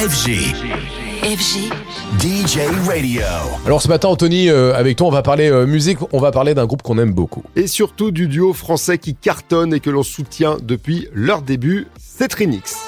FG. FG. DJ Radio. Alors ce matin, Anthony, euh, avec toi, on va parler euh, musique, on va parler d'un groupe qu'on aime beaucoup. Et surtout du duo français qui cartonne et que l'on soutient depuis leur début, c'est Trinix.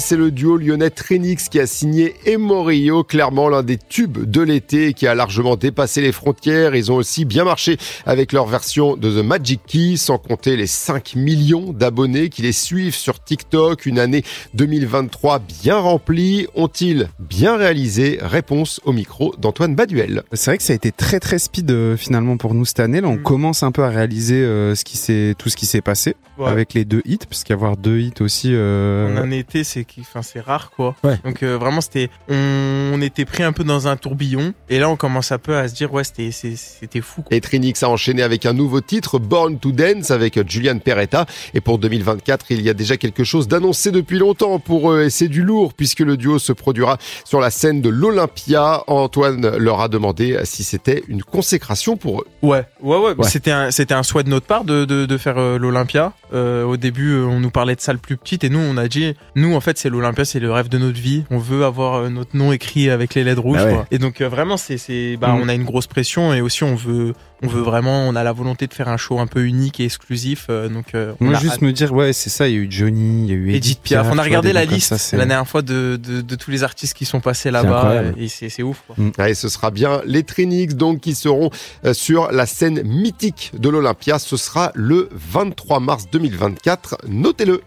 C'est le duo lyonnais Trinix qui a signé Emorio, clairement l'un des tubes de l'été qui a largement dépassé les frontières. Ils ont aussi bien marché avec leur version de The Magic Key, sans compter les 5 millions d'abonnés qui les suivent sur TikTok. Une année 2023 bien remplie. Ont-ils bien réalisé? Réponse au micro d'Antoine Baduel. C'est vrai que ça a été très très speed euh, finalement pour nous cette année. Là, on Mm. commence un peu à réaliser euh, ce qui s'est tout ce qui s'est passé Ouais. avec les deux hits, parce qu'avoir deux hits aussi. euh, En un été, c'est qui- enfin c'est rare quoi. Ouais. Donc euh, vraiment c'était on, on était pris un peu dans un tourbillon et là on commence un peu à se dire ouais c'était fou. quoi. Et Trinix a enchaîné avec un nouveau titre, Born to Dance, avec Julian Peretta. Et pour 2024, il y a déjà quelque chose d'annoncé depuis longtemps pour eux. Et c'est du lourd, puisque le duo se produira sur la scène de l'Olympia. Antoine leur a demandé si c'était une consécration pour eux. Ouais ouais ouais. Ouais. C'était un c'était un souhait de notre part de de, de faire euh, l'Olympia. Euh, au début euh, on nous parlait de salles plus petites et nous on a dit nous en fait c'est l'Olympia c'est le rêve de notre vie. On veut avoir euh, notre nom écrit avec les lettres rouges. Bah ouais. quoi. Et donc euh, vraiment c'est c'est bah Mm. on a une grosse pression et aussi on veut on veut vraiment on a la volonté de faire un show un peu unique et exclusif. euh, donc euh, on Moi, a juste me dire, ouais, c'est ça. Il y a eu Johnny, il y a eu Edith, Edith Piaf. On a regardé la liste ça, c'est- la dernière fois de, de, de tous les artistes qui sont passés là-bas et c'est c'est ouf. Quoi. Et ce sera bien les Trinix, donc, qui seront euh, sur la scène mythique de l'Olympia. Ce sera le 23 mars 2024. Notez-le.